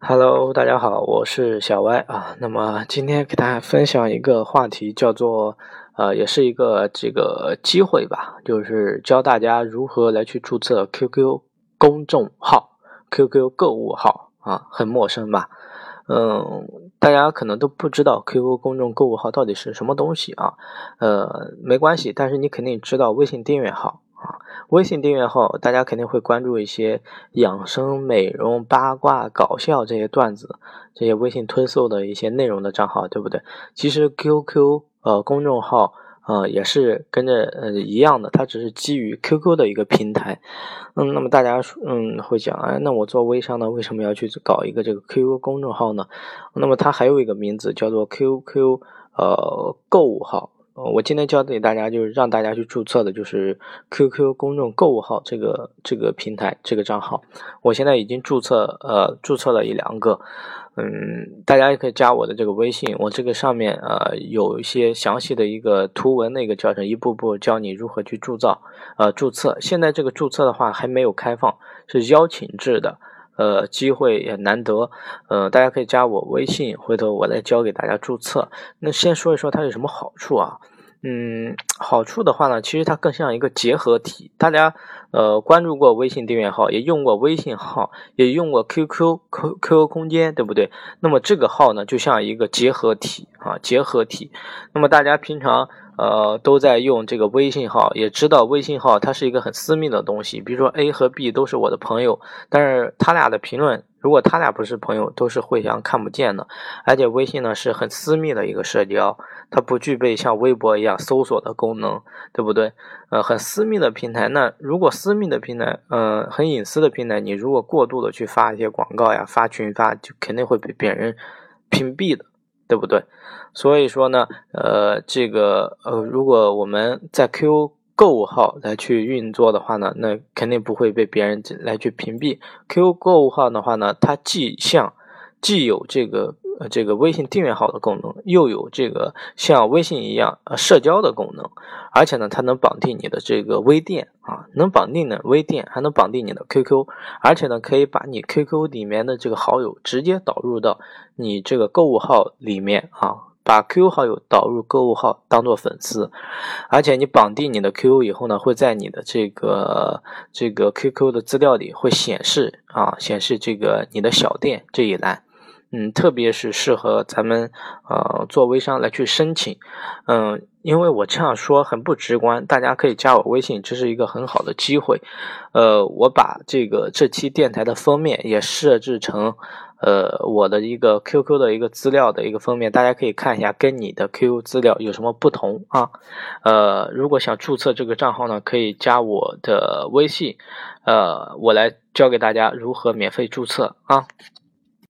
Hello，大家好，我是小歪啊。那么今天给大家分享一个话题，叫做呃，也是一个这个机会吧，就是教大家如何来去注册 QQ 公众号、QQ 购物号啊，很陌生吧？嗯，大家可能都不知道 QQ 公众购物号到底是什么东西啊？呃，没关系，但是你肯定知道微信订阅号。微信订阅号，大家肯定会关注一些养生、美容、八卦、搞笑这些段子，这些微信推送的一些内容的账号，对不对？其实 QQ 呃公众号呃也是跟着呃一样的，它只是基于 QQ 的一个平台。嗯，那么大家嗯会讲，哎，那我做微商呢，为什么要去搞一个这个 QQ 公众号呢？那么它还有一个名字叫做 QQ 呃购物号。我今天教给大家，就是让大家去注册的，就是 QQ 公众购物号这个这个平台这个账号。我现在已经注册，呃，注册了一两个。嗯，大家也可以加我的这个微信，我这个上面呃有一些详细的一个图文的一个教程，一步步教你如何去铸造，呃，注册。现在这个注册的话还没有开放，是邀请制的。呃，机会也难得，呃，大家可以加我微信，回头我来教给大家注册。那先说一说它有什么好处啊？嗯，好处的话呢，其实它更像一个结合体。大家呃关注过微信订阅号，也用过微信号，也用过 QQ、Q、QQ 空间，对不对？那么这个号呢，就像一个结合体啊，结合体。那么大家平常。呃，都在用这个微信号，也知道微信号它是一个很私密的东西。比如说 A 和 B 都是我的朋友，但是他俩的评论，如果他俩不是朋友，都是互相看不见的。而且微信呢是很私密的一个社交，它不具备像微博一样搜索的功能，对不对？呃，很私密的平台，那如果私密的平台，呃，很隐私的平台，你如果过度的去发一些广告呀，发群发，就肯定会被别人屏蔽的。对不对？所以说呢，呃，这个呃，如果我们在 Q 购物号来去运作的话呢，那肯定不会被别人来去屏蔽。Q 购物号的话呢，它既像既有这个。呃，这个微信订阅号的功能，又有这个像微信一样呃社交的功能，而且呢，它能绑定你的这个微店啊，能绑定的微店，还能绑定你的 QQ，而且呢，可以把你 QQ 里面的这个好友直接导入到你这个购物号里面啊，把 QQ 好友导入购物号当做粉丝，而且你绑定你的 QQ 以后呢，会在你的这个这个 QQ 的资料里会显示啊，显示这个你的小店这一栏。嗯，特别是适合咱们呃做微商来去申请，嗯，因为我这样说很不直观，大家可以加我微信，这是一个很好的机会。呃，我把这个这期电台的封面也设置成呃我的一个 QQ 的一个资料的一个封面，大家可以看一下跟你的 QQ 资料有什么不同啊。呃，如果想注册这个账号呢，可以加我的微信，呃，我来教给大家如何免费注册啊。